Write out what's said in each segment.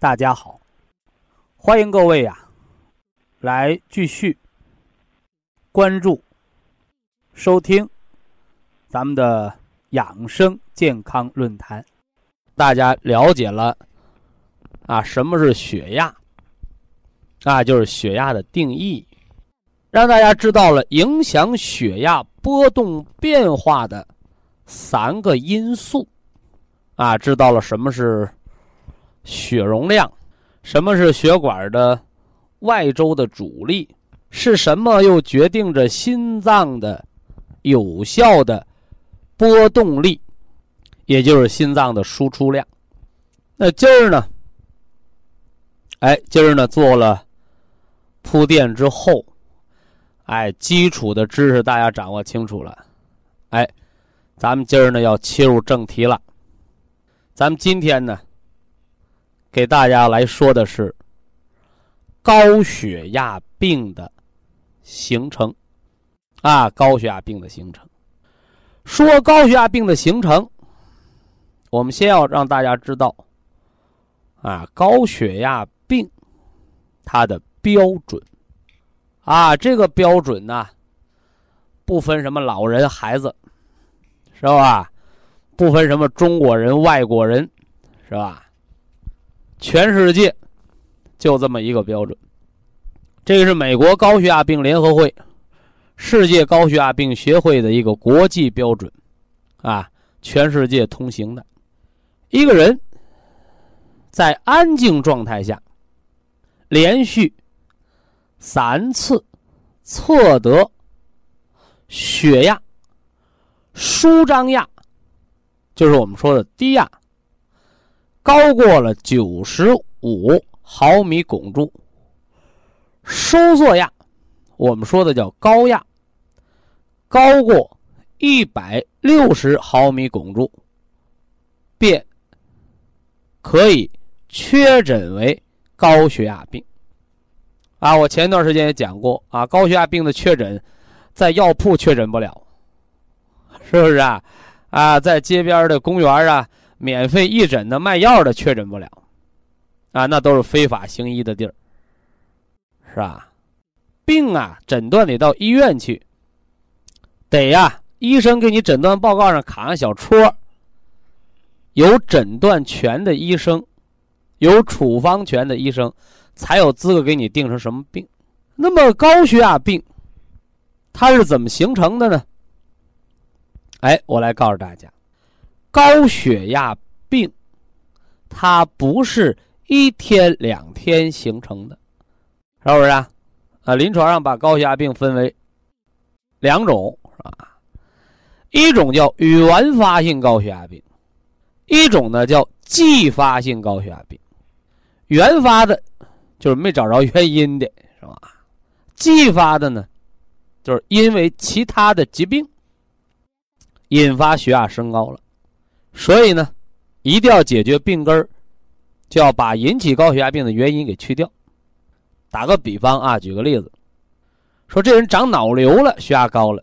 大家好，欢迎各位呀，来继续关注、收听咱们的养生健康论坛。大家了解了啊，什么是血压？啊，就是血压的定义，让大家知道了影响血压波动变化的三个因素，啊，知道了什么是。血容量，什么是血管的外周的阻力？是什么又决定着心脏的有效的波动力？也就是心脏的输出量。那今儿呢？哎，今儿呢做了铺垫之后，哎，基础的知识大家掌握清楚了。哎，咱们今儿呢要切入正题了。咱们今天呢。给大家来说的是高血压病的形成啊，高血压病的形成。说高血压病的形成，我们先要让大家知道啊，高血压病它的标准啊，这个标准呢，不分什么老人孩子，是吧？不分什么中国人外国人，是吧？全世界就这么一个标准，这个是美国高血压病联合会、世界高血压病协会的一个国际标准，啊，全世界通行的。一个人在安静状态下，连续三次测得血压、舒张压，就是我们说的低压。高过了九十五毫米汞柱，收缩压，我们说的叫高压，高过一百六十毫米汞柱，便可以确诊为高血压病。啊，我前段时间也讲过啊，高血压病的确诊，在药铺确诊不了，是不是啊？啊，在街边的公园啊。免费义诊的卖药的确诊不了，啊，那都是非法行医的地儿，是吧？病啊，诊断得到医院去，得呀，医生给你诊断报告上卡上小戳，有诊断权的医生，有处方权的医生，才有资格给你定成什么病。那么高血压病，它是怎么形成的呢？哎，我来告诉大家。高血压病，它不是一天两天形成的，是不是啊？啊，临床上把高血压病分为两种，是吧？一种叫原发性高血压病，一种呢叫继发性高血压病。原发的，就是没找着原因的，是吧？继发的呢，就是因为其他的疾病引发血压升高了。所以呢，一定要解决病根儿，就要把引起高血压病的原因给去掉。打个比方啊，举个例子，说这人长脑瘤了，血压高了，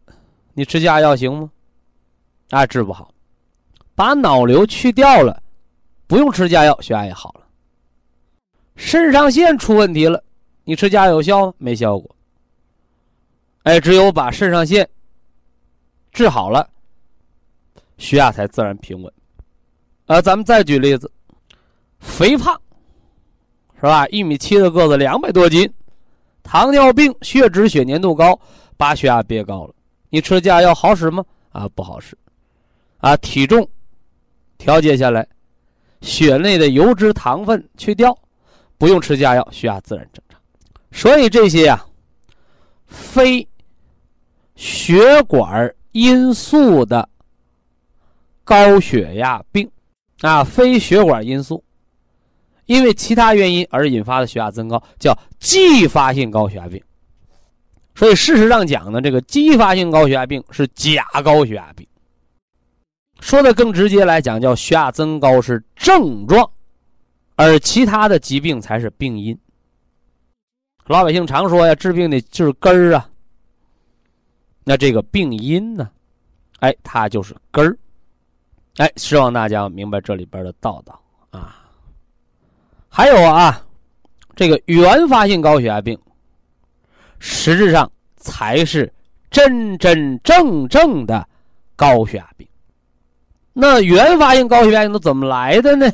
你吃降压药行吗？啊，治不好。把脑瘤去掉了，不用吃降压药，血压也好了。肾上腺出问题了，你吃降压有效吗？没效果。哎，只有把肾上腺治好了，血压才自然平稳。啊，咱们再举例子，肥胖，是吧？一米七的个子，两百多斤，糖尿病、血脂、血粘度高，把血压憋高了。你吃降压药好使吗？啊，不好使。啊，体重调节下来，血内的油脂、糖分去掉，不用吃降压药，血压自然正常。所以这些呀，非血管因素的高血压病，啊，非血管因素，因为其他原因而引发的血压增高，叫继发性高血压病。所以事实上讲呢，这个继发性高血压病是假高血压病。说的更直接来讲，叫血压增高是症状，而其他的疾病才是病因。老百姓常说呀，治病的就是根儿啊。那这个病因呢？哎，它就是根儿。哎，希望大家明白这里边的道道啊。还有啊，这个原发性高血压病，实质上才是真真正正的高血压病。那原发性高血压病都怎么来的呢？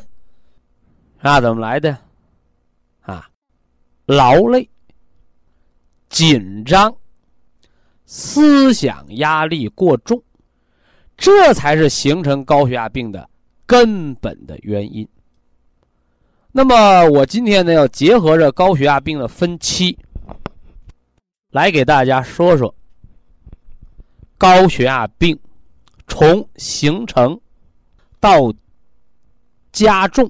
啊，怎么来的？啊，劳累、紧张。思想压力过重，这才是形成高血压病的根本的原因。那么，我今天呢，要结合着高血压病的分期，来给大家说说高血压病从形成到加重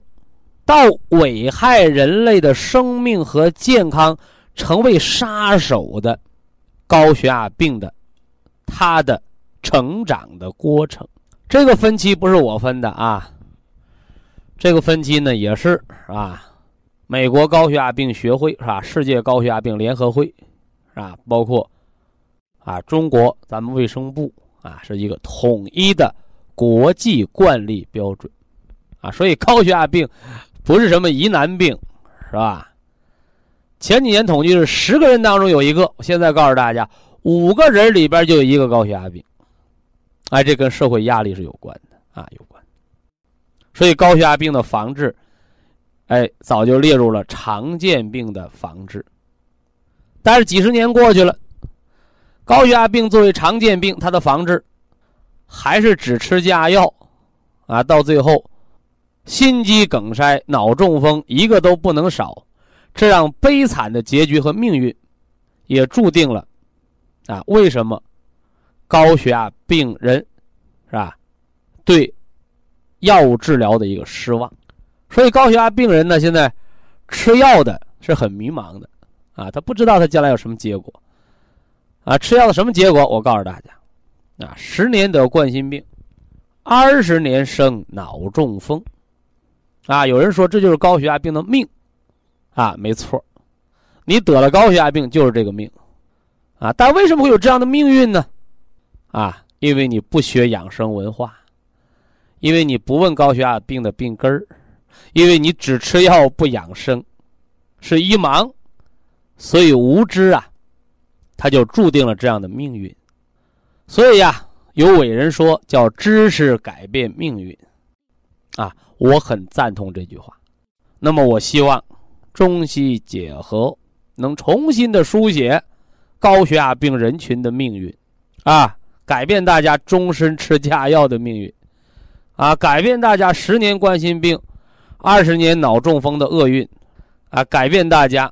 到危害人类的生命和健康，成为杀手的。高血压病的，它的成长的过程，这个分期不是我分的啊。这个分期呢，也是啊，美国高血压病学会是吧？世界高血压病联合会是吧？包括啊，中国咱们卫生部啊，是一个统一的国际惯例标准啊。所以高血压病不是什么疑难病，是吧？前几年统计是十个人当中有一个，现在告诉大家，五个人里边就有一个高血压病，哎，这跟社会压力是有关的啊，有关。所以高血压病的防治，哎，早就列入了常见病的防治。但是几十年过去了，高血压病作为常见病，它的防治还是只吃降压药，啊，到最后心肌梗塞、脑中风一个都不能少。这样悲惨的结局和命运，也注定了，啊，为什么高血压病人是吧？对药物治疗的一个失望，所以高血压病人呢，现在吃药的是很迷茫的，啊，他不知道他将来有什么结果，啊，吃药的什么结果？我告诉大家，啊，十年得冠心病，二十年生脑中风，啊，有人说这就是高血压病的命。啊，没错，你得了高血压病就是这个命，啊，但为什么会有这样的命运呢？啊，因为你不学养生文化，因为你不问高血压病的病根儿，因为你只吃药不养生，是一盲，所以无知啊，他就注定了这样的命运。所以呀，有伟人说叫知识改变命运，啊，我很赞同这句话。那么我希望。中西结合，能重新的书写高血压病人群的命运，啊，改变大家终身吃假药的命运，啊，改变大家十年冠心病、二十年脑中风的厄运，啊，改变大家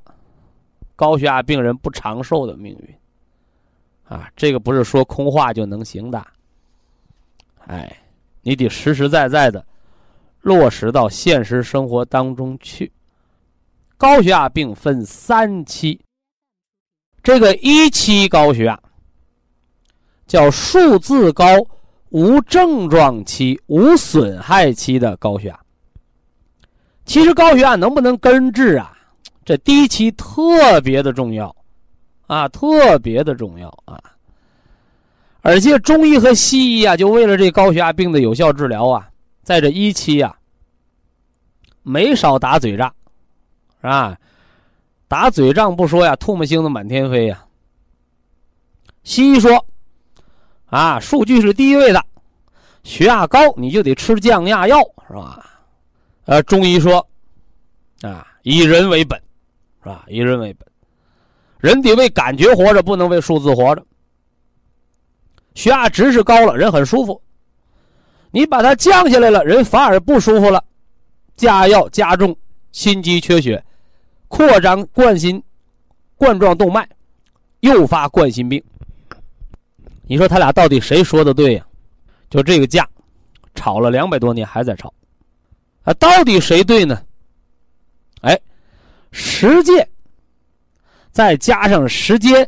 高血压病人不长寿的命运，啊，这个不是说空话就能行的，哎，你得实实在在的落实到现实生活当中去。高血压病分三期，这个一期高血压叫数字高无症状期、无损害期的高血压。其实高血压能不能根治啊？这第一期特别的重要啊，特别的重要啊！而且中医和西医啊，就为了这高血压病的有效治疗啊，在这一期啊，没少打嘴仗。是吧？打嘴仗不说呀，唾沫星子满天飞呀。西医说，啊，数据是第一位的，血压高你就得吃降压药，是吧？呃，中医说，啊，以人为本，是吧？以人为本，人得为感觉活着，不能为数字活着。血压值是高了，人很舒服。你把它降下来了，人反而不舒服了。加药加重心肌缺血，扩张冠心冠状动脉，诱发冠心病。你说他俩到底谁说的对呀？就这个架，吵了两百多年还在吵，啊，到底谁对呢？哎，实践再加上时间，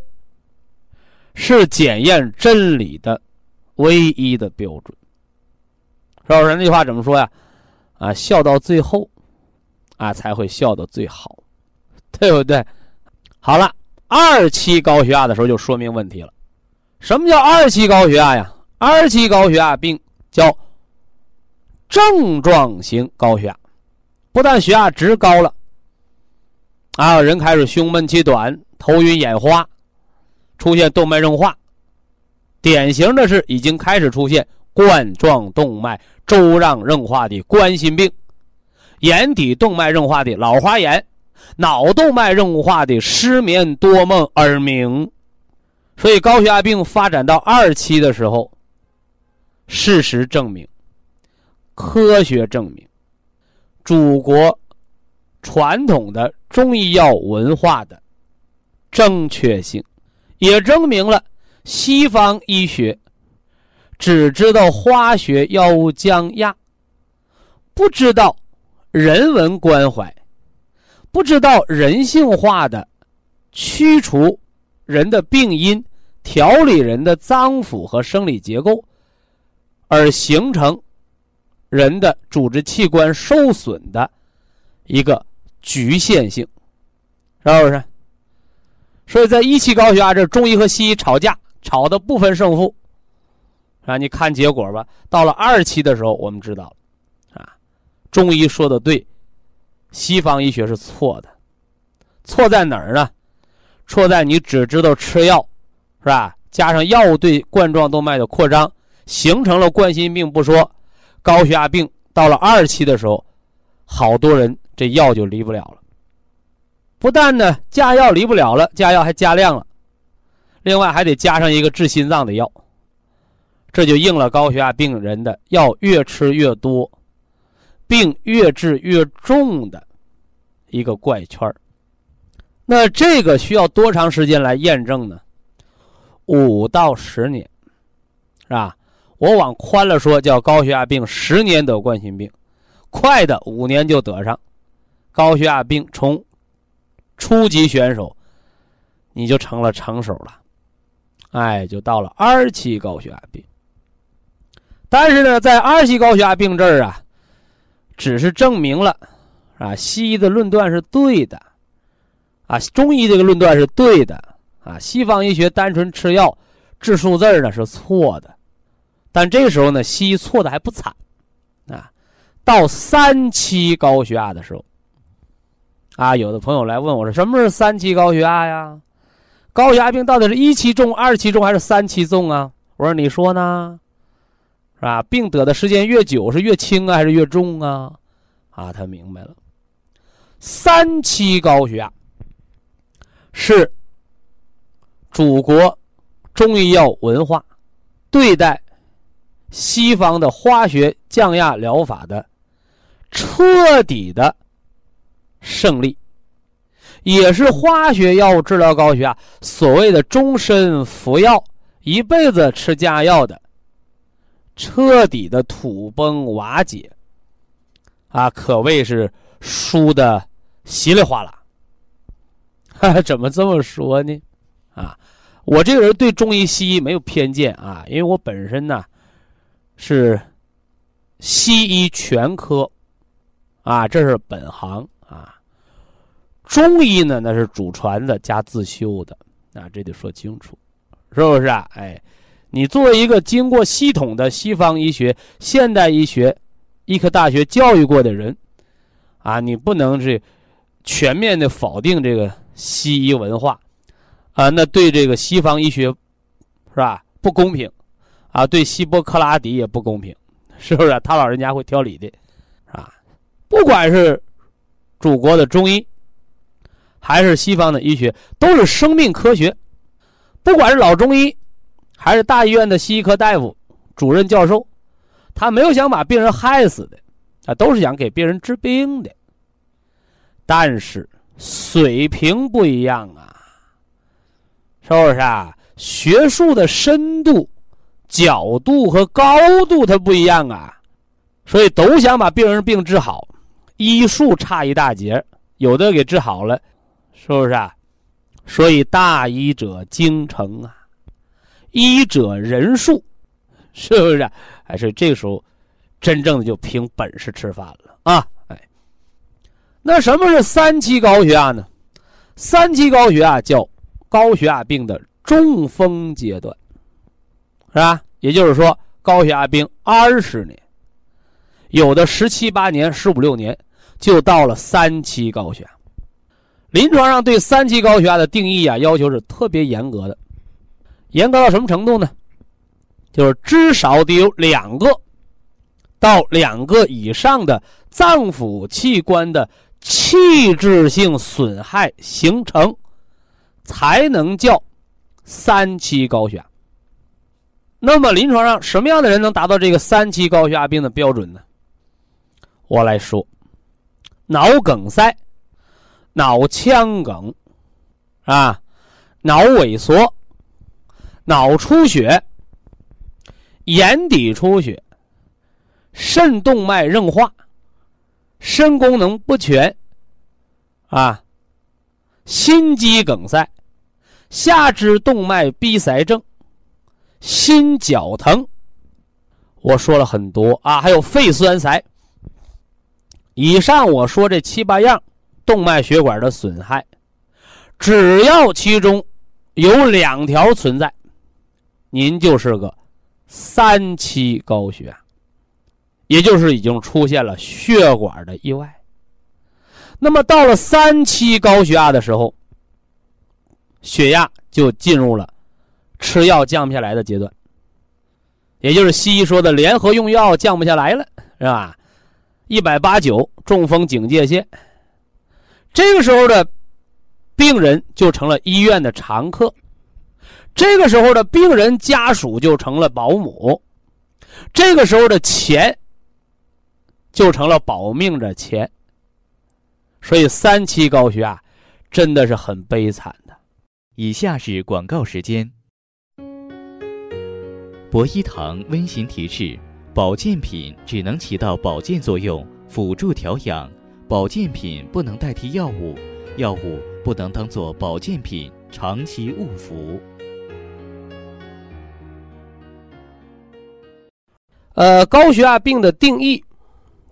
是检验真理的唯一的标准。是不是那句话怎么说呀？啊，笑到最后，啊才会笑到最好，对不对？好了，二期高血压的时候就说明问题了。什么叫二期高血压呀？二期高血压病叫症状型高血压，不但血压值高了，啊，人开始胸闷气短、头晕眼花，出现动脉硬化，典型的是已经开始出现冠状动脉。粥样硬化的冠心病，眼底动脉硬化的老花眼，脑动脉硬化的失眠多梦耳鸣，所以高血压病发展到二期的时候，事实证明，科学证明，祖国传统的中医药文化的正确性，也证明了西方医学。只知道化学药物降压，不知道人文关怀，不知道人性化的驱除人的病因、调理人的脏腑和生理结构，而形成人的组织器官受损的一个局限性，是不是？所以在一期高血压这，中医和西医吵架，吵的不分胜负。啊，你看结果吧。到了二期的时候，我们知道了，啊，中医说的对，西方医学是错的。错在哪儿呢？错在你只知道吃药，是吧？加上药物对冠状动脉的扩张，形成了冠心病不说，高血压病到了二期的时候，好多人这药就离不了了。不但呢加药离不了了，加药还加量了，另外还得加上一个治心脏的药。这就应了高血压病人的药越吃越多，病越治越重的一个怪圈那这个需要多长时间来验证呢？五到十年，是吧？我往宽了说，叫高血压病十年得冠心病，快的五年就得上。高血压病从初级选手，你就成了成手了，哎，就到了二期高血压病。但是呢，在二期高血压病这儿啊，只是证明了，啊，西医的论断是对的，啊，中医这个论断是对的，啊，西方医学单纯吃药治数字呢是错的。但这时候呢，西医错的还不惨，啊，到三期高血压的时候，啊，有的朋友来问我说，什么是三期高血压呀？高血压病到底是一期重、二期重还是三期重啊？我说你说呢？是吧？病得的时间越久，是越轻啊，还是越重啊？啊，他明白了。三期高血压是祖国中医药文化对待西方的化学降压疗法的彻底的胜利，也是化学药物治疗高血压所谓的终身服药、一辈子吃降压药的。彻底的土崩瓦解，啊，可谓是输的稀里哗啦。怎么这么说呢？啊，我这个人对中医西医没有偏见啊，因为我本身呢是西医全科，啊，这是本行啊。中医呢，那是祖传的加自修的，啊，这得说清楚，是不是啊？哎。你作为一个经过系统的西方医学、现代医学、医科大学教育过的人，啊，你不能是全面的否定这个西医文化，啊，那对这个西方医学是吧不公平，啊，对希波克拉底也不公平，是不是？他老人家会挑理的，啊，不管是祖国的中医，还是西方的医学，都是生命科学。不管是老中医，还是大医院的西医科大夫、主任教授，他没有想把病人害死的，啊，都是想给病人治病的。但是水平不一样啊，是不是啊？学术的深度、角度和高度它不一样啊，所以都想把病人病治好，医术差一大截，有的给治好了，是不是啊？所以大医者精诚啊，医者仁术，是不是？还是这个时候，真正的就凭本事吃饭了啊！那什么是三期高血压呢？三期高血压叫高血压病的中风阶段，是吧？也就是说，高血压病二十年，有的十七八年、十五六年，就到了三期高血压。临床上对三期高血压的定义啊，要求是特别严格的，严格到什么程度呢？就是至少得有两个到两个以上的脏腑器官的器质性损害形成，才能叫三期高血压。那么临床上什么样的人能达到这个三期高血压病的标准呢？我来说，脑梗塞。脑腔梗，啊，脑萎缩、脑出血、眼底出血、肾动脉硬化、肾功能不全，啊，心肌梗塞、下肢动脉闭塞症、心绞疼，我说了很多啊，还有肺栓塞。以上我说这七八样。动脉血管的损害，只要其中有两条存在，您就是个三期高血压，也就是已经出现了血管的意外。那么到了三期高血压的时候，血压就进入了吃药降不下来的阶段，也就是西医说的联合用药降不下来了，是吧？一百八九，中风警戒线。这个时候的病人就成了医院的常客，这个时候的病人家属就成了保姆，这个时候的钱就成了保命的钱。所以三期高血压真的是很悲惨的。以下是广告时间。博一堂温馨提示：保健品只能起到保健作用，辅助调养。保健品不能代替药物，药物不能当做保健品长期误服。呃，高血压病的定义，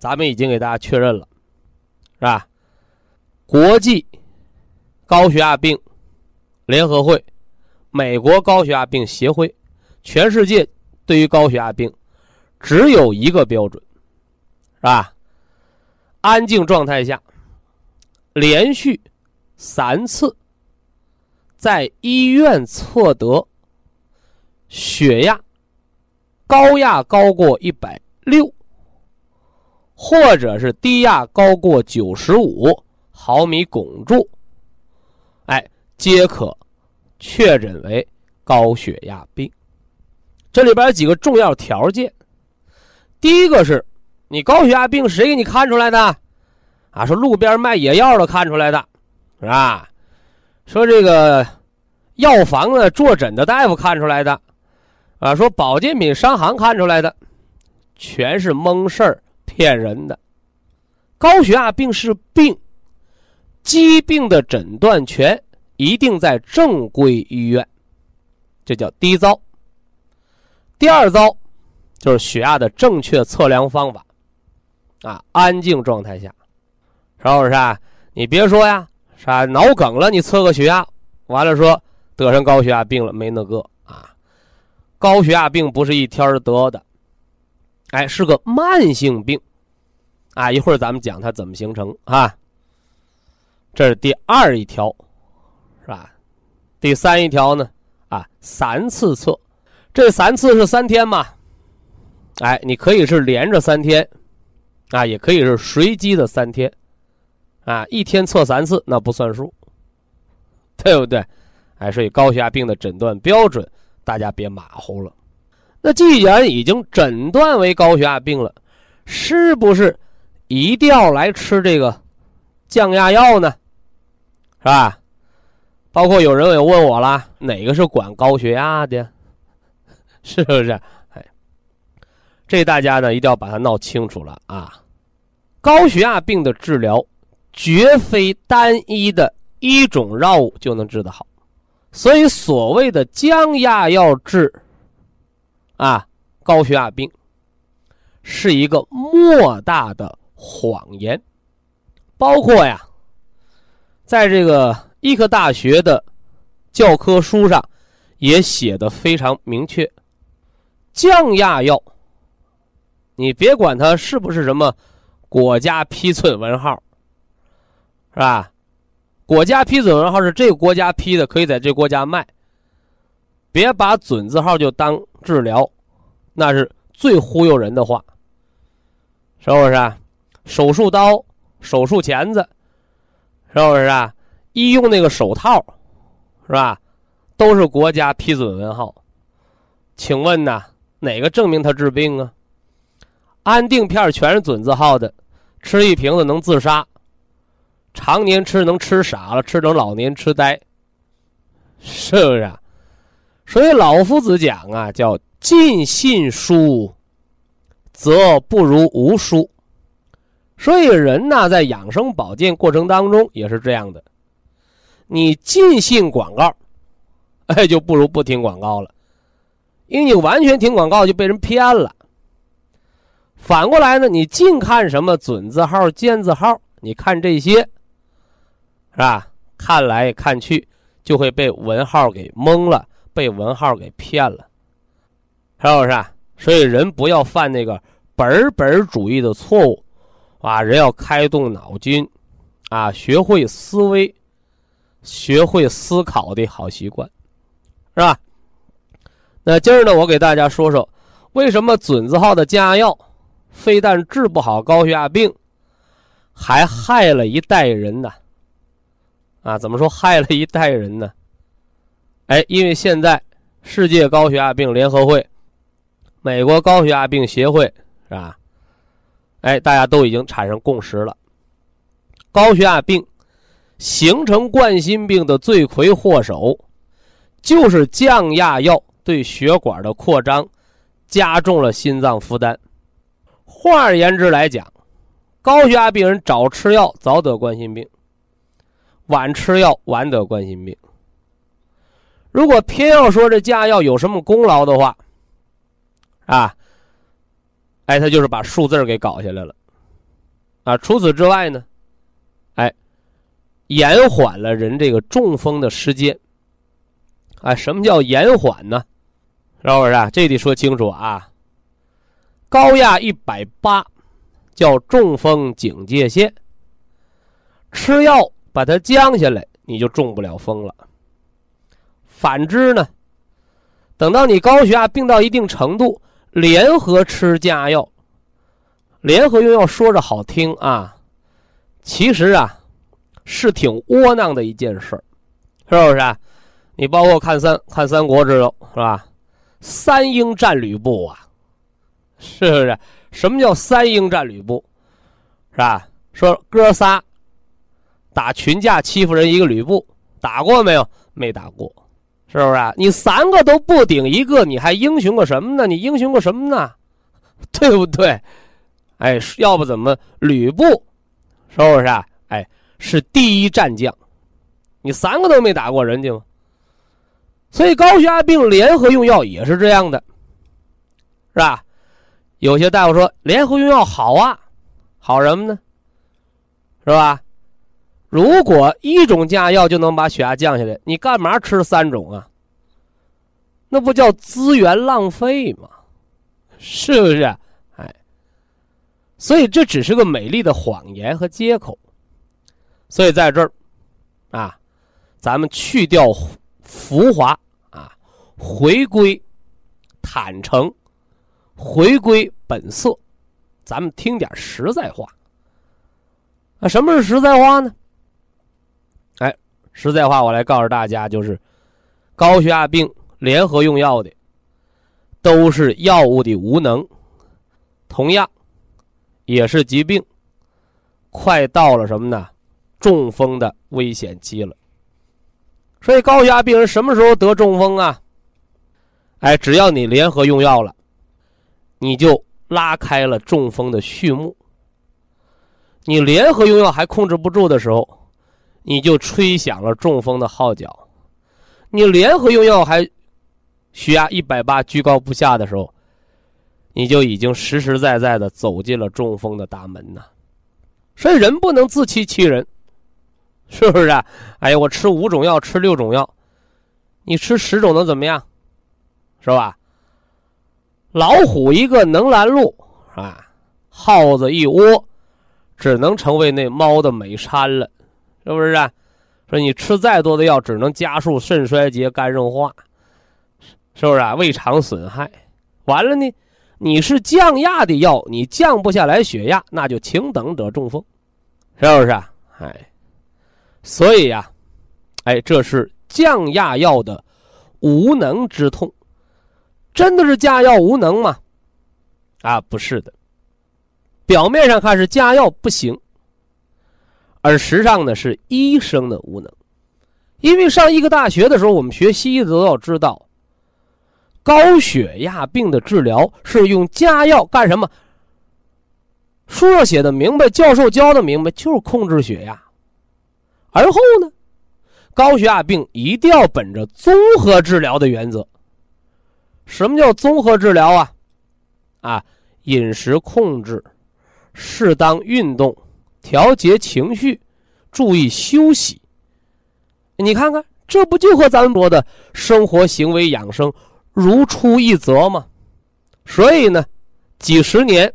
咱们已经给大家确认了，是吧？国际高血压病联合会、美国高血压病协会，全世界对于高血压病只有一个标准，是吧？安静状态下，连续三次在医院测得血压高压高过一百六，或者是低压高过九十五毫米汞柱，哎，皆可确诊为高血压病。这里边有几个重要条件，第一个是。你高血压病谁给你看出来的？啊，说路边卖野药的看出来的，是吧？说这个药房的坐诊的大夫看出来的，啊，说保健品商行看出来的，全是蒙事儿、骗人的。高血压病是病，疾病的诊断权一定在正规医院，这叫第一招。第二招就是血压的正确测量方法。啊，安静状态下，是不是啊？你别说呀，是吧？脑梗了，你测个血压，完了说得上高血压病了，没那个啊。高血压病不是一天得的，哎，是个慢性病，啊，一会儿咱们讲它怎么形成啊。这是第二一条，是吧？第三一条呢？啊，三次测，这三次是三天嘛？哎，你可以是连着三天。啊，也可以是随机的三天，啊，一天测三次那不算数，对不对？哎，所以高血压病的诊断标准，大家别马虎了。那既然已经诊断为高血压病了，是不是一定要来吃这个降压药呢？是吧？包括有人也问我了，哪个是管高血压的？是不是？哎，这大家呢一定要把它闹清楚了啊！高血压病的治疗绝非单一的一种药物就能治得好，所以所谓的降压药治。啊，高血压病是一个莫大的谎言，包括呀，在这个医科大学的教科书上也写的非常明确，降压药，你别管它是不是什么国家批准文号，是吧？国家批准文号是这个国家批的，可以在这国家卖。别把准字号就当治疗，那是最忽悠人的话，是不是啊？手术刀、手术钳子，是不是啊？医用那个手套，是吧？都是国家批准文号。请问呢，哪个证明他治病啊？安定片全是准字号的，吃一瓶子能自杀，常年吃能吃傻了，吃成老年痴呆，是不是？啊？所以老夫子讲啊，叫尽信书，则不如无书。所以人呢，在养生保健过程当中也是这样的，你尽信广告，哎，就不如不听广告了，因为你完全听广告就被人骗了。反过来呢，你净看什么准字号、尖字号，你看这些，是吧？看来看去就会被文号给蒙了。被文号给骗了，是不是？所以人不要犯那个本本主义的错误，啊，人要开动脑筋，啊，学会思维，学会思考的好习惯，是吧？那今儿呢，我给大家说说，为什么准字号的降压药非但治不好高血压病，还害了一代人呢？啊，怎么说害了一代人呢？哎，因为现在世界高血压病联合会、美国高血压病协会是吧？哎，大家都已经产生共识了。高血压病形成冠心病的罪魁祸首，就是降压药对血管的扩张加重了心脏负担。换而言之来讲，高血压病人早吃药早得冠心病，晚吃药晚得冠心病。如果偏要说这降药有什么功劳的话，啊，哎，他就是把数字给搞下来了，啊，除此之外呢，哎，延缓了人这个中风的时间，啊，什么叫延缓呢？是不是啊？这得说清楚啊。高压一百八叫中风警戒线，吃药把它降下来，你就中不了风了。反之呢，等到你高血压病到一定程度，联合吃降压药，联合用药说着好听啊，其实啊是挺窝囊的一件事是不是？你包括看三看三国知道是吧？三英战吕布啊，是不是？什么叫三英战吕布？是吧？说哥仨打群架欺负人一个吕布，打过没有？没打过。是不是啊？你三个都不顶一个，你还英雄个什么呢？你英雄个什么呢？对不对？哎，要不怎么吕布，是不是啊？哎，是第一战将，你三个都没打过人家吗？所以高血压病联合用药也是这样的，是吧？有些大夫说联合用药好啊，好什么呢？是吧？如果一种降压药就能把血压降下来，你干嘛吃三种啊？那不叫资源浪费吗？是不是？哎，所以这只是个美丽的谎言和借口。所以在这儿，啊，咱们去掉浮华啊，回归坦诚，回归本色，咱们听点实在话。啊，什么是实在话呢？实在话，我来告诉大家，就是高血压病联合用药的，都是药物的无能，同样也是疾病，快到了什么呢？中风的危险期了。所以高血压病人什么时候得中风啊？哎，只要你联合用药了，你就拉开了中风的序幕。你联合用药还控制不住的时候，你就吹响了中风的号角。你联合用药还血压一百八居高不下的时候，你就已经实实在在的走进了中风的大门呐。所以人不能自欺欺人。是不是啊？哎呀，我吃五种药，吃六种药，你吃十种能怎么样？是吧？老虎一个能拦路啊，耗子一窝，只能成为那猫的美餐了，是不是啊？说你吃再多的药，只能加速肾衰竭、肝硬化，是不是啊？胃肠损害，完了呢？你是降压的药，你降不下来血压，那就请等得中风，是不是啊？哎。所以呀，哎，这是降压药的无能之痛，真的是降药无能吗？啊，不是的。表面上看是降药不行，而实际上呢是医生的无能。因为上医科大学的时候，我们学西医的都要知道，高血压病的治疗是用加药干什么？书上写的明白，教授教的明白，就是控制血压。而后呢，高血压病一定要本着综合治疗的原则。什么叫综合治疗啊？啊，饮食控制，适当运动，调节情绪，注意休息。你看看，这不就和咱们说的生活行为养生如出一辙吗？所以呢，几十年、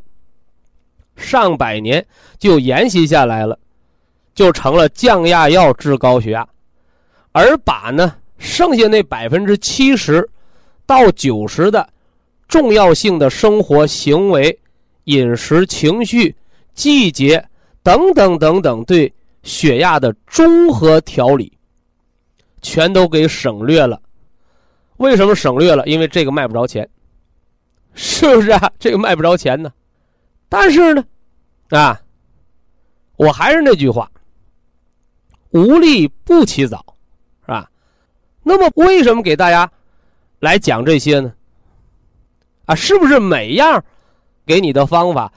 上百年就沿袭下来了。就成了降压药治高血压，而把呢剩下那百分之七十到九十的重要性的生活行为、饮食、情绪、季节等等等等对血压的综合调理，全都给省略了。为什么省略了？因为这个卖不着钱，是不是啊？这个卖不着钱呢。但是呢，啊，我还是那句话。无利不起早，是吧？那么为什么给大家来讲这些呢？啊，是不是每样给你的方法，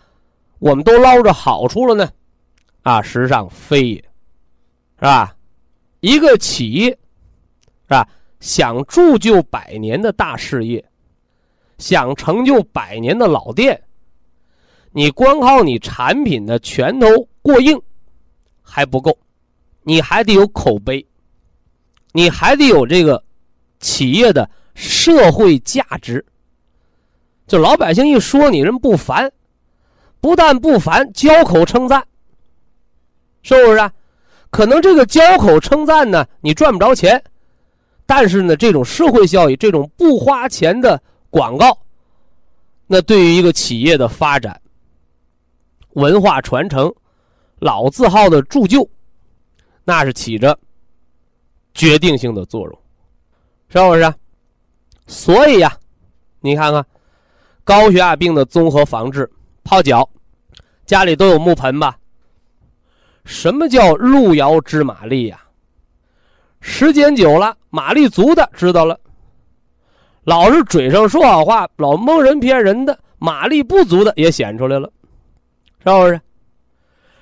我们都捞着好处了呢？啊，实际上非也，是吧？一个企业，是吧？想铸就百年的大事业，想成就百年的老店，你光靠你产品的拳头过硬还不够。你还得有口碑，你还得有这个企业的社会价值。就老百姓一说你人不烦，不但不烦，交口称赞，是不是？啊？可能这个交口称赞呢，你赚不着钱，但是呢，这种社会效益，这种不花钱的广告，那对于一个企业的发展、文化传承、老字号的铸就。那是起着决定性的作用，是不是？所以呀，你看看高血压病的综合防治，泡脚，家里都有木盆吧？什么叫路遥知马力呀？时间久了，马力足的知道了，老是嘴上说好话，老蒙人骗人的，马力不足的也显出来了，是不是？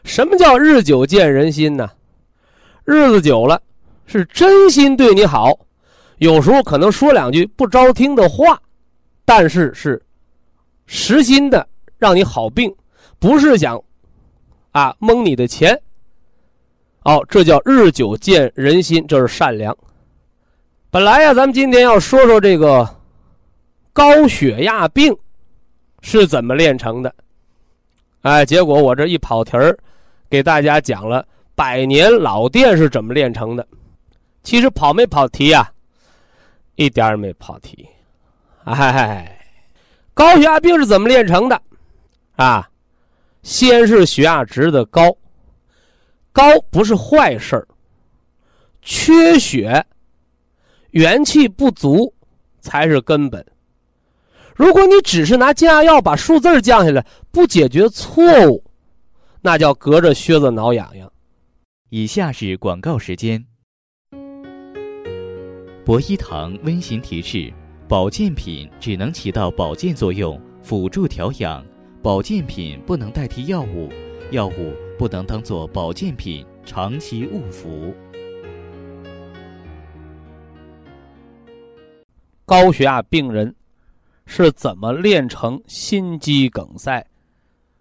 什么叫日久见人心呢？日子久了，是真心对你好，有时候可能说两句不招听的话，但是是实心的让你好病，不是想啊蒙你的钱。哦，这叫日久见人心，这是善良。本来呀，咱们今天要说说这个高血压病是怎么炼成的，哎，结果我这一跑题儿，给大家讲了。百年老店是怎么炼成的？其实跑没跑题呀？一点也没跑题。哎，高血压病是怎么炼成的？啊，先是血压值的高，高不是坏事儿，缺血、元气不足才是根本。如果你只是拿降压药把数字降下来，不解决错误，那叫隔着靴子挠痒痒。以下是广告时间。博一堂温馨提示：保健品只能起到保健作用，辅助调养；保健品不能代替药物，药物不能当做保健品长期误服。高血压病人是怎么练成心肌梗塞，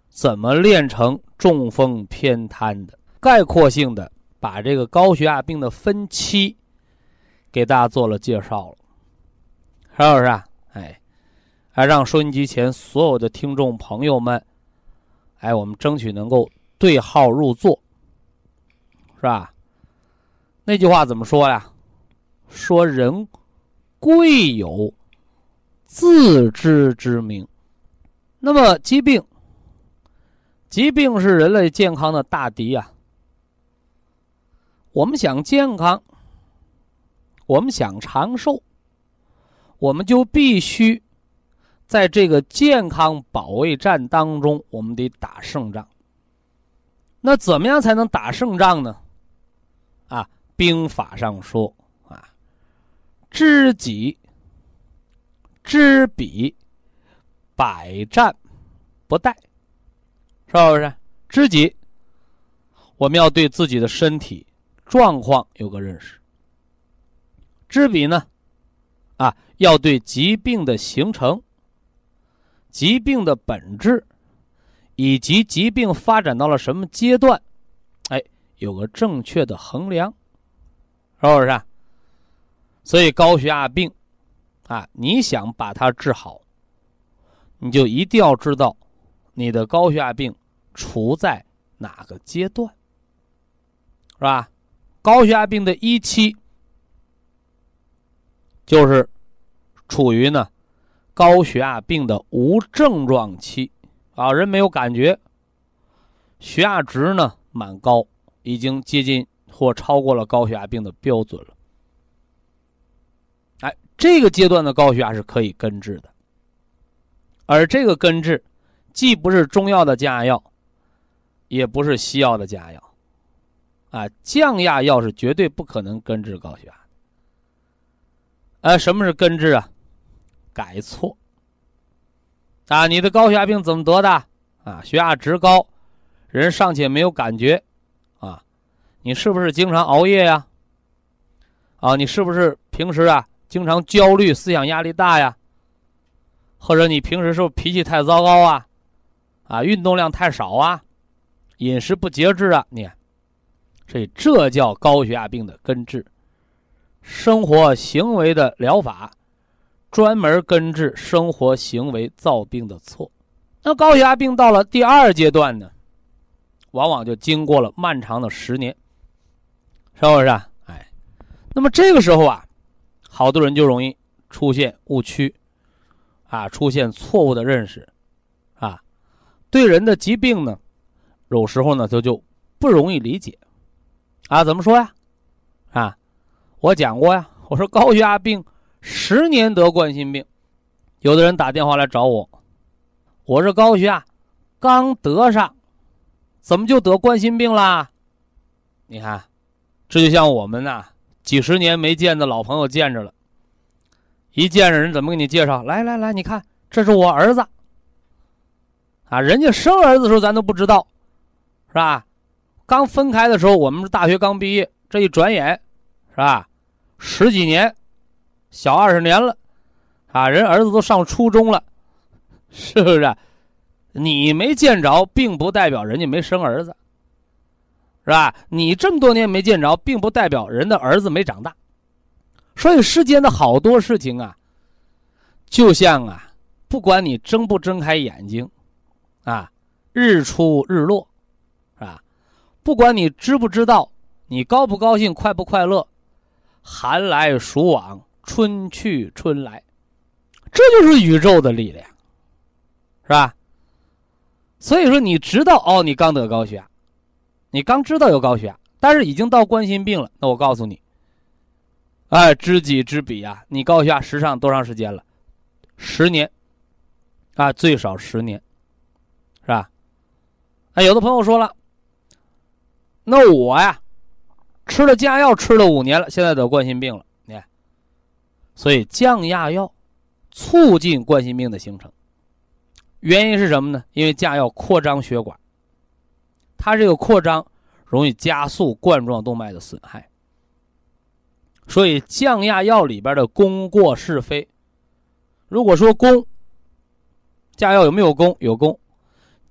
怎么练成中风偏瘫的？概括性的把这个高血压病的分期给大家做了介绍了，是不是啊？哎，还让收音机前所有的听众朋友们，哎，我们争取能够对号入座，是吧？那句话怎么说呀？说人贵有自知之明。那么疾病，疾病是人类健康的大敌呀。我们想健康，我们想长寿，我们就必须在这个健康保卫战当中，我们得打胜仗。那怎么样才能打胜仗呢？啊，兵法上说啊，知己知彼，百战不殆，是不是？知己，我们要对自己的身体。状况有个认识，知彼呢，啊，要对疾病的形成、疾病的本质，以及疾病发展到了什么阶段，哎，有个正确的衡量，是不是？所以高血压病，啊，你想把它治好，你就一定要知道你的高血压病处在哪个阶段，是吧？高血压病的一期，就是处于呢高血压病的无症状期，啊，人没有感觉，血压值呢蛮高，已经接近或超过了高血压病的标准了。哎，这个阶段的高血压是可以根治的，而这个根治，既不是中药的降压药，也不是西药的降压药。啊，降压药是绝对不可能根治高血压。呃，什么是根治啊？改错。啊，你的高血压病怎么得的？啊，血压值高，人尚且没有感觉，啊，你是不是经常熬夜呀？啊，你是不是平时啊经常焦虑、思想压力大呀？或者你平时是不是脾气太糟糕啊？啊，运动量太少啊？饮食不节制啊？你？所以这叫高血压病的根治，生活行为的疗法，专门根治生活行为造病的错。那高血压病到了第二阶段呢，往往就经过了漫长的十年，是不是？哎，那么这个时候啊，好多人就容易出现误区，啊，出现错误的认识，啊，对人的疾病呢，有时候呢，他就不容易理解。啊，怎么说呀？啊，我讲过呀。我说高血压病十年得冠心病，有的人打电话来找我，我这高血压刚得上，怎么就得冠心病啦？你看，这就像我们呐，几十年没见的老朋友见着了，一见着人怎么给你介绍？来来来，你看，这是我儿子。啊，人家生儿子的时候咱都不知道，是吧？刚分开的时候，我们是大学刚毕业，这一转眼，是吧？十几年，小二十年了，啊，人儿子都上初中了，是不是？你没见着，并不代表人家没生儿子，是吧？你这么多年没见着，并不代表人的儿子没长大。所以世间的好多事情啊，就像啊，不管你睁不睁开眼睛，啊，日出日落。是吧不管你知不知道，你高不高兴，快不快乐，寒来暑往，春去春来，这就是宇宙的力量，是吧？所以说，你知道哦，你刚得高血压，你刚知道有高血压，但是已经到冠心病了。那我告诉你，哎，知己知彼啊！你高血压实际上多长时间了？十年，啊，最少十年，是吧？哎，有的朋友说了，那我呀，吃了降压药吃了五年了，现在得冠心病了，所以降压药促进冠心病的形成，原因是什么呢？因为降压药扩张血管。它这个扩张容易加速冠状动脉的损害，所以降压药里边的功过是非，如果说功，降压药有没有功？有功，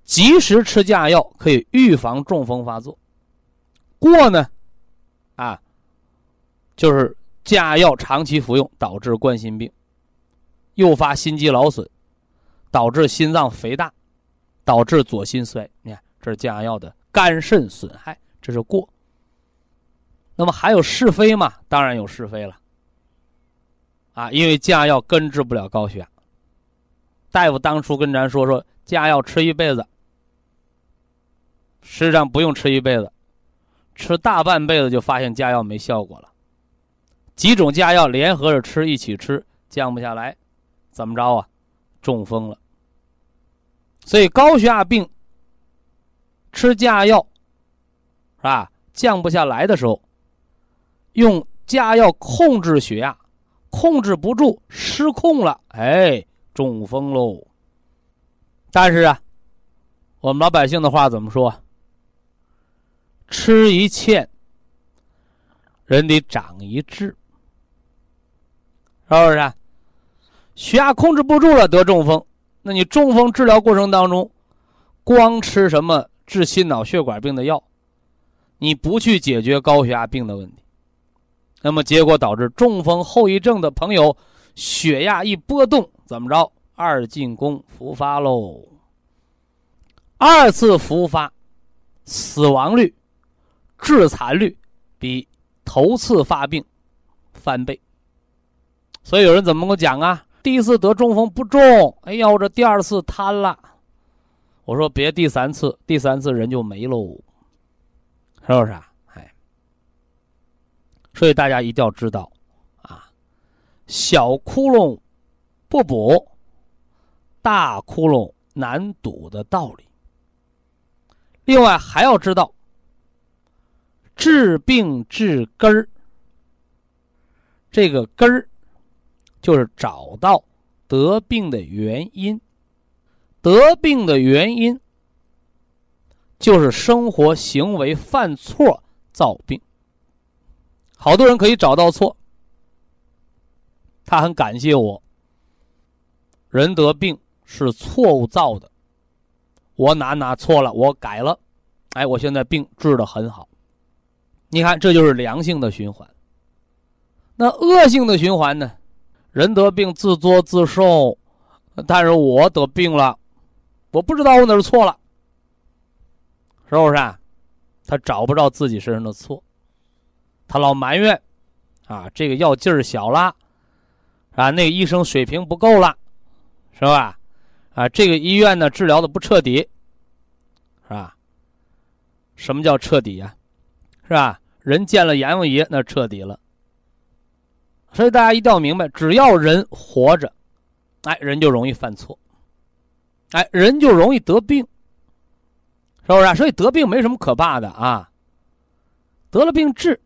及时吃降压药可以预防中风发作。过呢，啊，就是降压药长期服用导致冠心病，诱发心肌劳损，导致心脏肥大，导致左心衰。你看，这是降压药的。肝肾损害，这是过。那么还有是非吗？当然有是非了。啊，因为降压药根治不了高血压。大夫当初跟咱说说，降压药吃一辈子，实际上不用吃一辈子，吃大半辈子就发现降压药没效果了。几种降药联合着吃，一起吃降不下来，怎么着啊？中风了。所以高血压病。吃降药，是吧？降不下来的时候，用降药控制血压，控制不住，失控了，哎，中风喽。但是啊，我们老百姓的话怎么说？吃一堑，人得长一智，是不是？血压控制不住了，得中风。那你中风治疗过程当中，光吃什么？治心脑血管病的药，你不去解决高血压病的问题，那么结果导致中风后遗症的朋友，血压一波动，怎么着？二进宫复发喽。二次复发，死亡率、致残率比头次发病翻倍。所以有人怎么跟我讲啊？第一次得中风不重，哎呀，我这第二次瘫了。我说别第三次，第三次人就没喽，是不是啊？哎，所以大家一定要知道，啊，小窟窿不补，大窟窿难堵的道理。另外还要知道，治病治根儿，这个根儿就是找到得病的原因。得病的原因就是生活行为犯错造病。好多人可以找到错，他很感谢我。人得病是错误造的，我哪哪错了，我改了，哎，我现在病治的很好。你看，这就是良性的循环。那恶性的循环呢？人得病自作自受，但是我得病了。我不知道我哪儿错了，是不是？啊？他找不着自己身上的错，他老埋怨，啊，这个药劲儿小了，啊，那个医生水平不够了，是吧？啊，这个医院呢治疗的不彻底，是吧？什么叫彻底呀？是吧？人见了阎王爷那彻底了。所以大家一定要明白，只要人活着，哎，人就容易犯错。哎，人就容易得病，是不是？所以得病没什么可怕的啊。得了病治，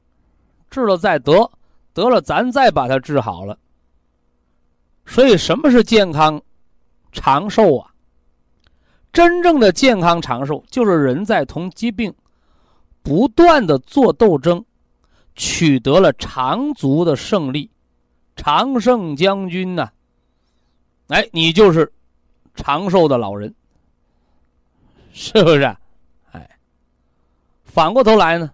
治了再得，得了咱再把它治好了。所以什么是健康长寿啊？真正的健康长寿，就是人在同疾病不断的做斗争，取得了长足的胜利，常胜将军呐。哎，你就是。长寿的老人，是不是？哎，反过头来呢？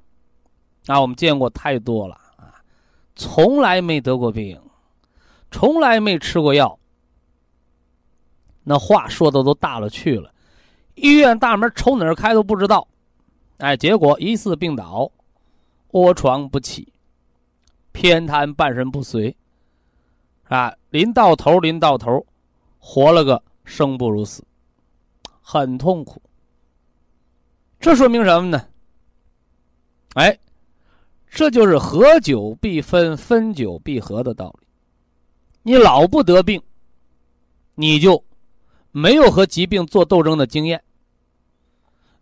啊，我们见过太多了啊，从来没得过病，从来没吃过药，那话说的都大了去了，医院大门从哪儿开都不知道，哎，结果疑似病倒，卧床不起，偏瘫半身不遂，啊，临到头，临到头，活了个。生不如死，很痛苦。这说明什么呢？哎，这就是合久必分，分久必合的道理。你老不得病，你就没有和疾病做斗争的经验，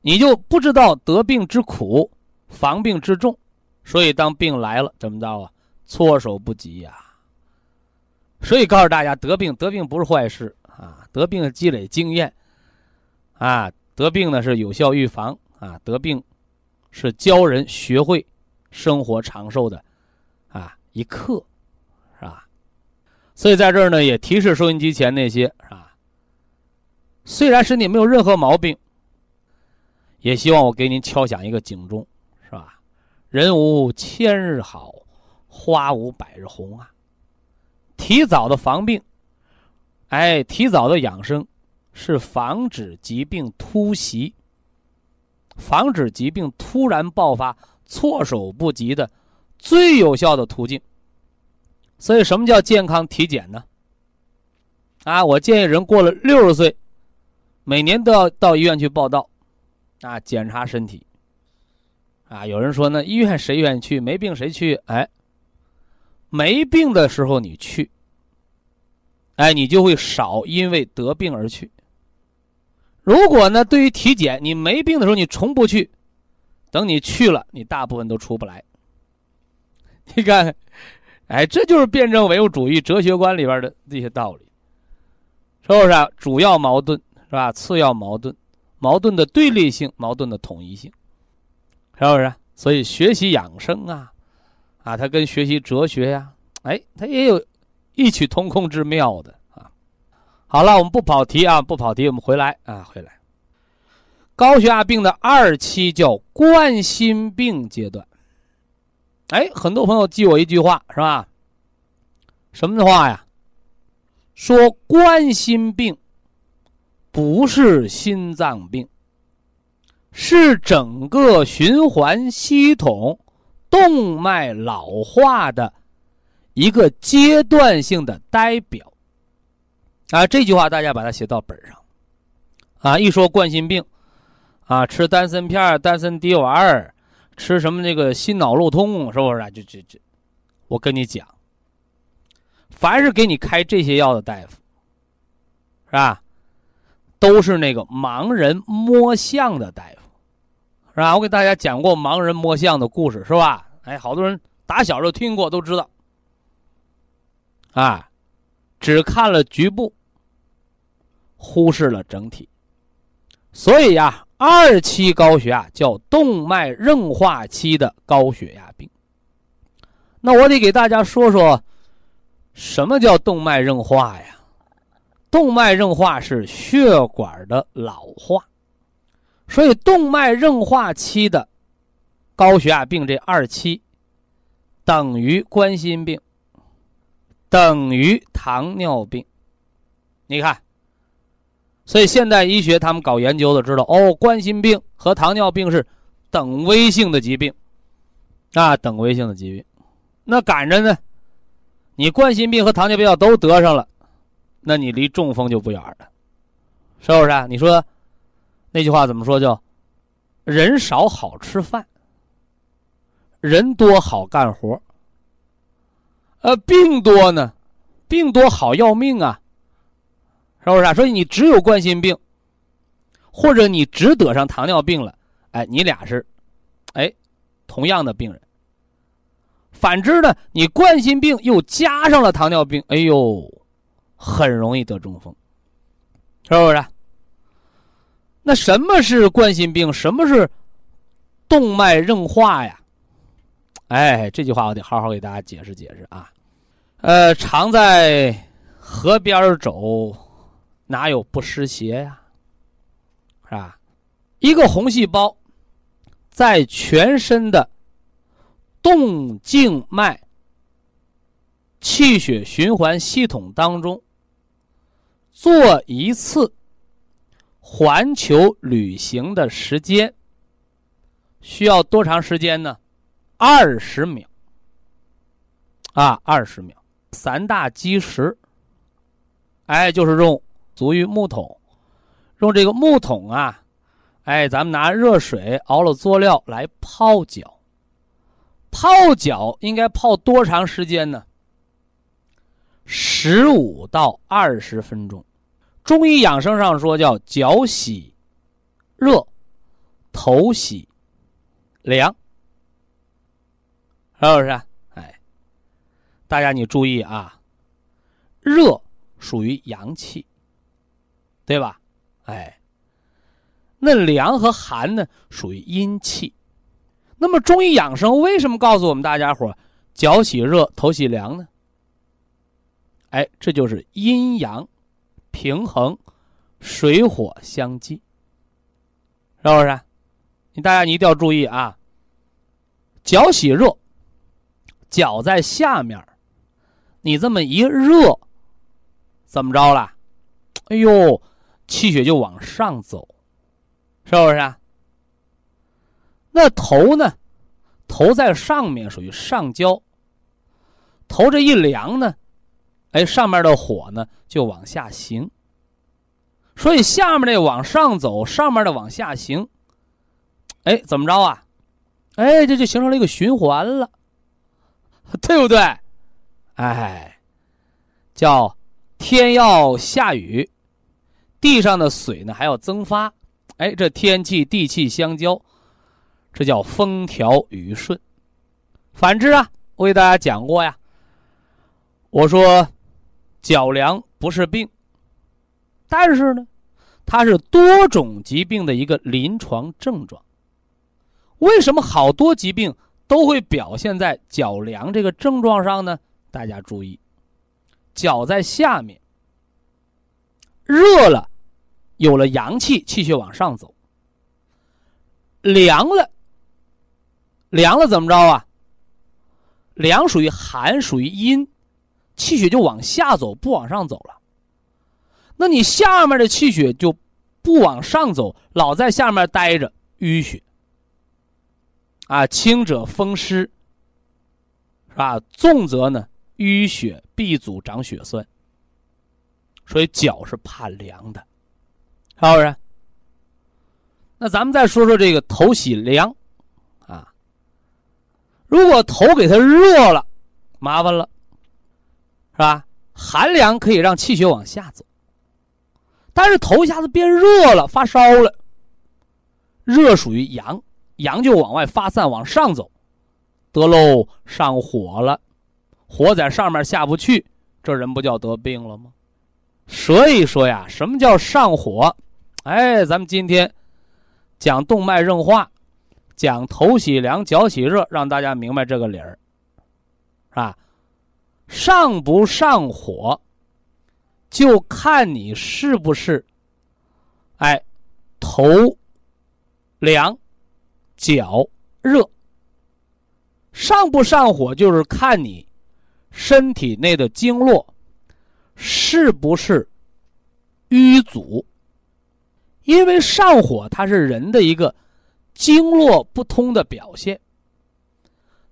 你就不知道得病之苦，防病之重。所以当病来了，怎么着啊？措手不及呀。所以告诉大家，得病得病不是坏事啊，得病积累经验，啊，得病呢是有效预防啊，得病是教人学会生活长寿的啊一课，是吧？所以在这儿呢，也提示收音机前那些是吧？虽然身体没有任何毛病，也希望我给您敲响一个警钟，人无千日好，花无百日红啊。提早的防病，哎，提早的养生，是防止疾病突袭、防止疾病突然爆发、措手不及的最有效的途径。所以，什么叫健康体检呢？啊，我建议人过了六十岁，每年都要到医院去报道，啊，检查身体。啊，有人说呢，医院谁愿意去？没病谁去？哎。没病的时候你去，哎，你就会少因为得病而去。如果呢，对于体检，你没病的时候你从不去，等你去了，你大部分都出不来。你看，哎，这就是辩证唯物主义哲学观里边的这些道理，是不是？主要矛盾是吧？次要矛盾，矛盾的对立性，矛盾的统一性，是不是？所以学习养生啊。啊，它跟学习哲学呀，哎，它也有异曲同工之妙的啊。好了，我们不跑题啊，不跑题，我们回来啊，回来。高血压病的二期叫冠心病阶段。哎，很多朋友记我一句话是？吧？什么话呀？说冠心病不是？心脏病，是整个循环系统。动脉老化的一个阶段性的代表啊，这句话大家把它写到本上啊。一说冠心病啊，吃丹参片、丹参滴丸吃什么那个心脑路通，是不是啊？就就就，我跟你讲，凡是给你开这些药的大夫，是吧？都是那个盲人摸象的大夫。是吧？我给大家讲过盲人摸象的故事，是吧？哎，好多人打小就听过，都知道。啊，只看了局部，忽视了整体。所以呀，二期高血压叫动脉硬化期的高血压病。那我得给大家说说，什么叫动脉硬化呀？动脉硬化是血管的老化。所以，动脉硬化期的高血压病这二期，等于冠心病，等于糖尿病。你看，所以现代医学他们搞研究的知道，哦，冠心病和糖尿病是等危性的疾病，啊，等危性的疾病。那赶着呢，你冠心病和糖尿病要都得上了，那你离中风就不远了，是不是啊？你说？那句话怎么说？叫“人少好吃饭，人多好干活。”呃，病多呢，病多好要命啊，是不是？所以你只有冠心病，或者你只得上糖尿病了，哎，你俩是，哎，同样的病人。反之呢，你冠心病又加上了糖尿病，哎呦，很容易得中风，是不是？那什么是冠心病？什么是动脉硬化呀？哎，这句话我得好好给大家解释解释啊。呃，常在河边走，哪有不湿鞋呀？是吧？一个红细胞在全身的动静脉气血循环系统当中做一次。环球旅行的时间需要多长时间呢？二十秒。啊，二十秒。三大基石，哎，就是用足浴木桶，用这个木桶啊，哎，咱们拿热水熬了佐料来泡脚，泡脚应该泡多长时间呢？十五到二十分钟。中医养生上说叫脚洗热，头洗凉，是不是？哎，大家你注意啊，热属于阳气，对吧？哎，那凉和寒呢属于阴气。那么中医养生为什么告诉我们大家伙脚洗热，头洗凉呢？哎，这就是阴阳平衡，水火相济，是不是？你大家你一定要注意啊！脚洗热，脚在下面，你这么一热，怎么着了？哎呦，气血就往上走，是不是？那头呢？头在上面，属于上焦。头这一凉呢，哎，上面的火呢就往下行。所以下面的往上走，上面的往下行。哎，怎么着啊？哎，这就形成了一个循环了，对不对？哎，叫天要下雨，地上的水呢还要蒸发。哎，这天气地气相交。这叫风调雨顺。反之啊，我给大家讲过呀。我说，脚凉不是病，但是呢，它是多种疾病的一个临床症状。为什么好多疾病都会表现在脚凉这个症状上呢？大家注意，脚在下面，热了，有了阳气，气血往上走；凉了。凉了怎么着啊？凉属于寒，属于阴，气血就往下走，不往上走了。那你下面的气血就不往上走，老在下面待着，淤血啊，轻者风湿，是吧？重则呢淤血闭阻，长血栓。所以脚是怕凉的，是不是？那咱们再说说这个头洗凉啊。如果头给它热了，麻烦了，是吧？寒凉可以让气血往下走，但是头一下子变热了，发烧了。热属于阳，阳就往外发散，往上走，得喽，上火了，火在上面下不去，这人不叫得病了吗？所以说呀，什么叫上火？哎，咱们今天讲动脉硬化。讲头喜凉，脚喜热，让大家明白这个理儿，是吧？上不上火，就看你是不是，哎，头凉，脚热。上不上火，就是看你身体内的经络是不是淤阻。因为上火，它是人的一个。经络不通的表现，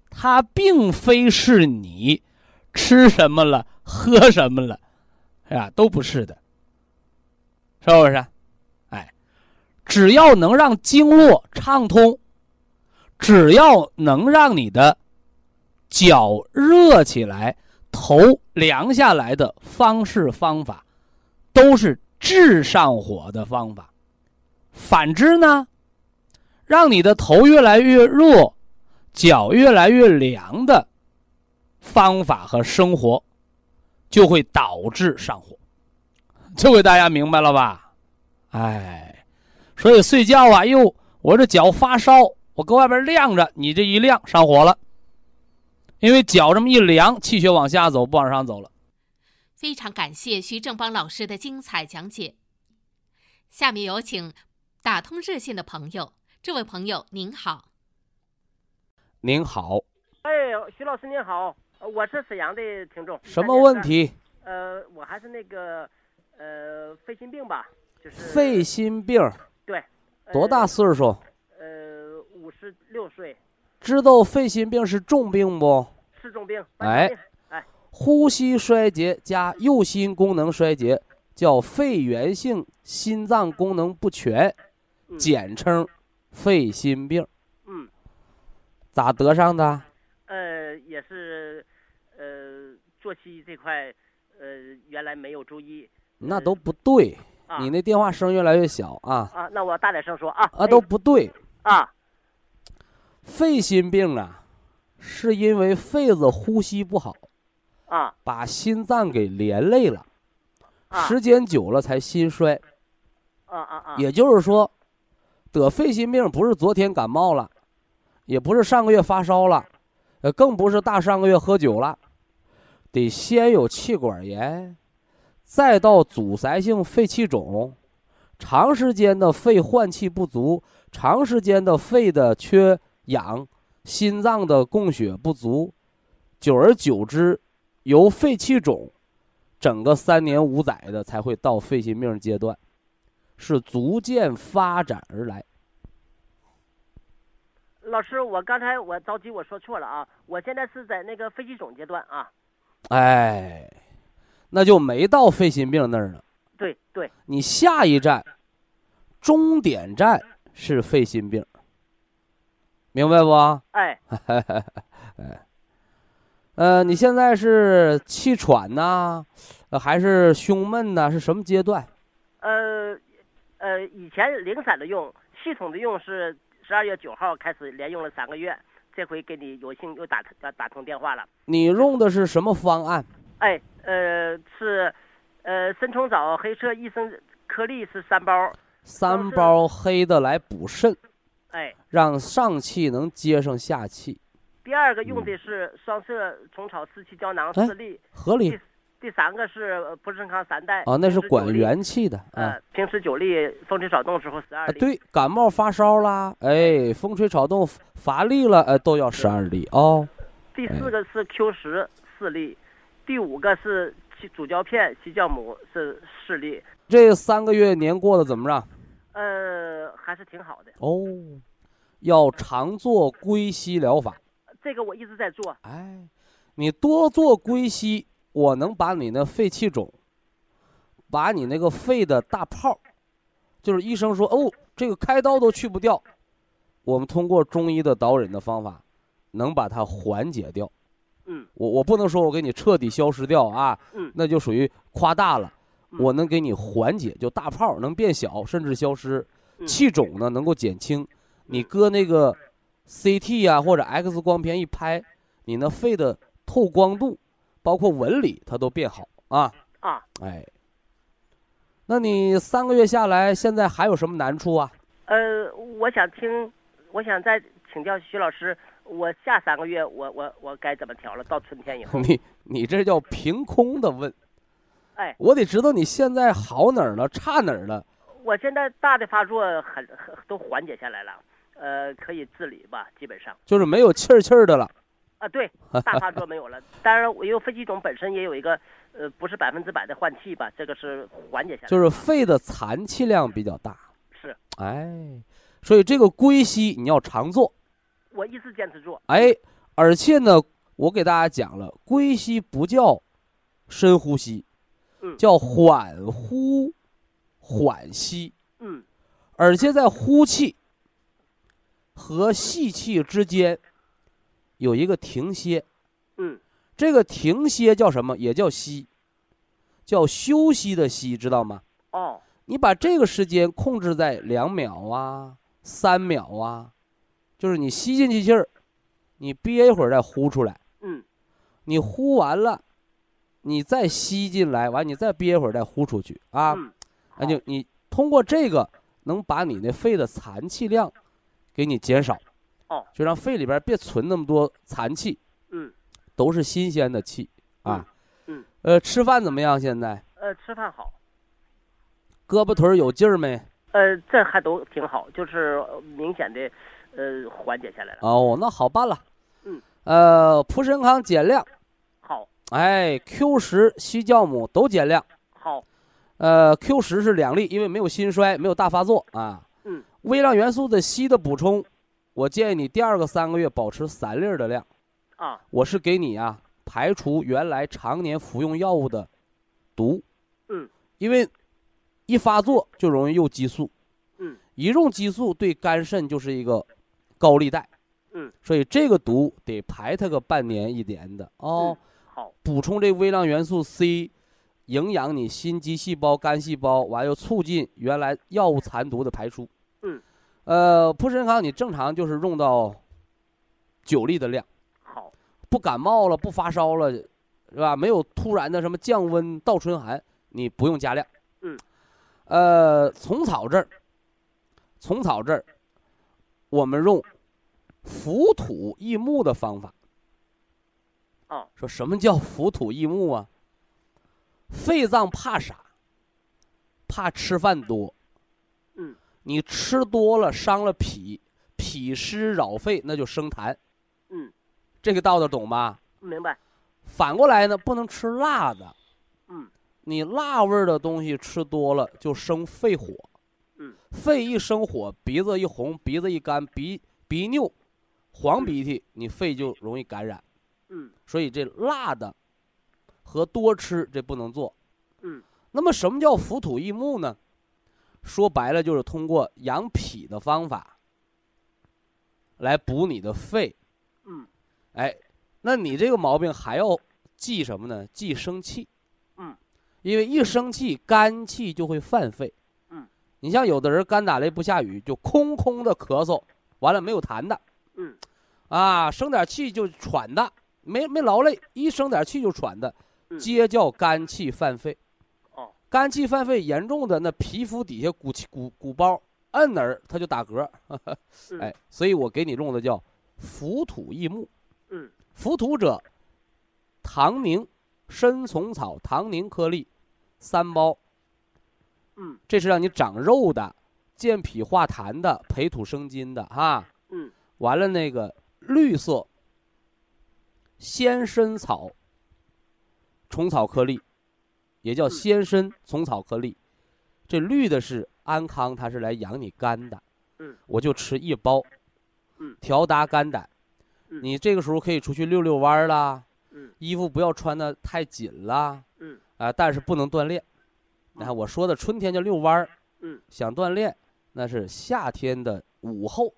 它并非是你吃什么了、喝什么了，是吧？都不是的，是不是？哎，只要能让经络畅通，只要能让你的脚热起来、头凉下来的方式方法，都是治上火的方法。反之呢？让你的头越来越热，脚越来越凉的方法和生活，就会导致上火。这回大家明白了吧？哎，所以睡觉啊，哟，我这脚发烧，我搁外边晾着，你这一晾上火了，因为脚这么一凉，气血往下走，不往上走了。非常感谢徐正邦老师的精彩讲解。下面有请打通热线的朋友。这位朋友您好，您好，哎，徐老师您好，我是沈阳的听众。什么问题？呃，我还是那个，呃，肺心病吧，就是肺心病。对，多大岁数？呃，五十六岁。知道肺心病是重病不？是重病。哎哎，呼吸衰竭加右心功能衰竭，叫肺源性心脏功能不全，简称。肺心病，嗯，咋得上的？呃也是，呃，作息这块，呃，原来没有注意那都不对，啊。你那电话声越来越小啊啊，那我大点声说啊。啊，都不对。啊肺心病啊，是因为肺子呼吸不好，啊把心脏给连累了，啊时间久了才心衰。啊啊啊！也就是说，得肺心病不是昨天感冒了，也不是上个月发烧了，呃，更不是大上个月喝酒了，得先有气管炎，再到阻塞性肺气肿，长时间的肺换气不足，长时间的肺的缺氧，心脏的供血不足，久而久之，由肺气肿，整个三年五载的才会到肺心病阶段。是逐渐发展而来。老师，我刚才我着急，我说错了啊！我现在是在那个肺气肿阶段啊。哎，那就没到肺心病那儿呢。对对，你下一站，终点站是肺心病，明白不？哎，呃，你现在是气喘呐、呃还是胸闷呐、是什么阶段？呃呃，以前零散的用，系统的用是十二月九号开始连用了三个月，这回给你有幸又打打打通电话了。你用的是什么方案？哎，呃，是，呃，生虫藻、黑色益生颗粒是三包，三包黑的来补肾，哎，让上气能接上下气，第二个用的是双色虫草四气胶囊哎四粒，合理第第三个是呃普生康三代啊，那是管元气的啊。呃，平时九粒，风吹草动时候十二。对，感冒发烧啦，哎，风吹草动乏力了，哎，都要十二粒哦。第四个是 Q 十四粒，第五个是西主胶片西酵母是四粒，这三个月年过得怎么样？呃，还是挺好的。哦，要常做归西疗法。这个我一直在做。哎，你多做归息，我能把你那肺气肿，把你那个肺的大泡，就是医生说哦，这个开刀都去不掉，我们通过中医的导引的方法，能把它缓解掉。嗯我我不能说我给你彻底消失掉啊，嗯那就属于夸大了。嗯我能给你缓解，就大泡能变小，甚至消失，嗯气肿呢能够减轻。你搁那个 CT 呀、或者 X 光片一拍，你那肺的透光度，包括纹理，它都变好啊。啊，哎，那你三个月下来，现在还有什么难处啊？呃，我想听，我想再请教徐老师，我下三个月我我我该怎么调了？到春天以后，你你这叫凭空的问，哎，我得知道你现在好哪儿了，差哪儿了。我现在大的发作很很都缓解下来了，呃，可以自理吧，基本上。就是没有气儿气儿的了。啊，对，大发作没有了。当然，我因为肺气肿本身也有一个，呃，不是百分之百的换气吧，这个是缓解下来。就是肺的残气量比较大，是哎，所以这个归息你要常做，我一直坚持做。哎，而且呢，我给大家讲了，归息不叫深呼吸，嗯叫缓呼缓吸，嗯而且在呼气和吸气之间有一个停歇，嗯。这个停歇叫什么？也叫息，叫休息的息，知道吗？哦。你把这个时间控制在两秒啊、三秒啊，就是你吸进去气儿，你憋一会儿再呼出来，嗯。你呼完了，你再吸进来，完你再憋一会儿再呼出去啊，嗯，那就你通过这个能把你那肺的残气量给你减少，哦，就让肺里边别存那么多残气，嗯都是新鲜的气啊。嗯嗯呃，吃饭怎么样？现在呃，吃饭好，胳膊腿儿有劲儿没？呃，这还都挺好，就是呃明显的，呃，缓解下来了。哦，那好办了。嗯。呃，普参康减量，好，哎，Q 十、西酵母都减量。好，呃，Q 十是两粒，因为没有心衰，没有大发作啊。嗯。微量元素的硒的补充，我建议你第二个三个月保持三粒儿的量。啊，我是给你啊排除原来常年服用药物的毒。嗯。因为一发作就容易用激素。嗯。一用激素对肝肾就是一个高利贷。嗯，所以这个毒得排它个半年一年的哦。好，补充这微量元素 C，营养你心肌细胞、肝细胞，完又促进原来药物残毒的排出。嗯，呃，普参康你正常就是用到九粒的量，好，不感冒了，不发烧了，是吧？没有突然的什么降温、倒春寒，你不用加量。嗯，呃，虫草这儿，虫草这儿，我们用浮土益木的方法。哦，说什么叫浮土益木啊？肺脏怕啥？怕吃饭多。嗯，你吃多了伤了脾，脾湿扰肺，那就生痰。嗯，这个道道懂吧？明白。反过来呢，不能吃辣的。嗯，你辣味儿的东西吃多了就生肺火。嗯，肺一生火，鼻子一红，鼻子一干，鼻鼻拗，黄鼻涕，你肺就容易感染。嗯，所以这辣的和多吃这不能做。嗯，那么什么叫浮土易木呢？说白了就是通过养脾的方法来补你的肺。嗯，哎，那你这个毛病还要忌什么呢？忌生气。嗯，因为一生气，肝气就会犯肺。嗯，你像有的人干打雷不下雨，就空空的咳嗽，完了没有痰的。嗯，啊，生点气就喘的，没没劳累，一生点气就喘的，嗯皆叫肝气犯肺。哦，肝气犯肺严重的，那皮肤底下鼓气鼓鼓包，摁哪儿它就打嗝。嗯哎，所以我给你用的叫浮土益木。嗯，浮土者，唐宁、参虫草、唐宁颗粒三包，嗯这是让你长肉的、健脾化痰的、培土生金的哈。嗯完了那个绿色鲜参草虫草颗粒，也叫嗯鲜参虫草颗粒。这绿的是安康，它是来养你肝的。嗯，我就吃一包。嗯，调达肝胆。嗯你这个时候可以出去溜溜弯儿啦，嗯衣服不要穿的太紧啦，嗯啊、但是不能锻炼。你看我说的春天叫遛弯儿，嗯，想锻炼那是夏天的午后，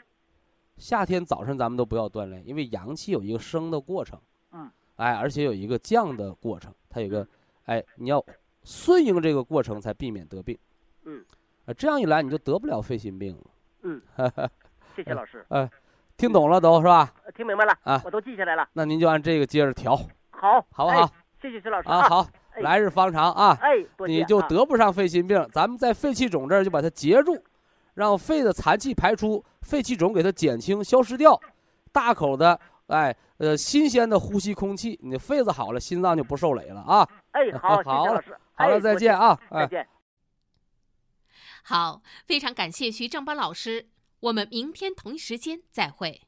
夏天早上咱们都不要锻炼，因为阳气有一个升的过程，嗯，哎，而且有一个降的过程，它有个，哎，你要顺应这个过程才避免得病，嗯，啊，这样一来你就得不了肺心病了。嗯，谢谢老师，哎听懂了都是吧？呃听明白了啊我都记下来了。那您就按这个接着调，好，哎好不好？谢谢徐老师啊，好，哎来日方长啊，哎，你就啊得不上肺心病。咱们在肺气肿这儿就把它截住，让肺的残气排出，肺气肿给它减轻、消失掉，大口的，哎，呃，新鲜的呼吸空气，你肺子好了，心脏就不受累了啊。哎，好，谢谢好了老师，好了，哎再见啊，哎。再见。好，非常感谢徐正邦老师，我们明天同一时间再会。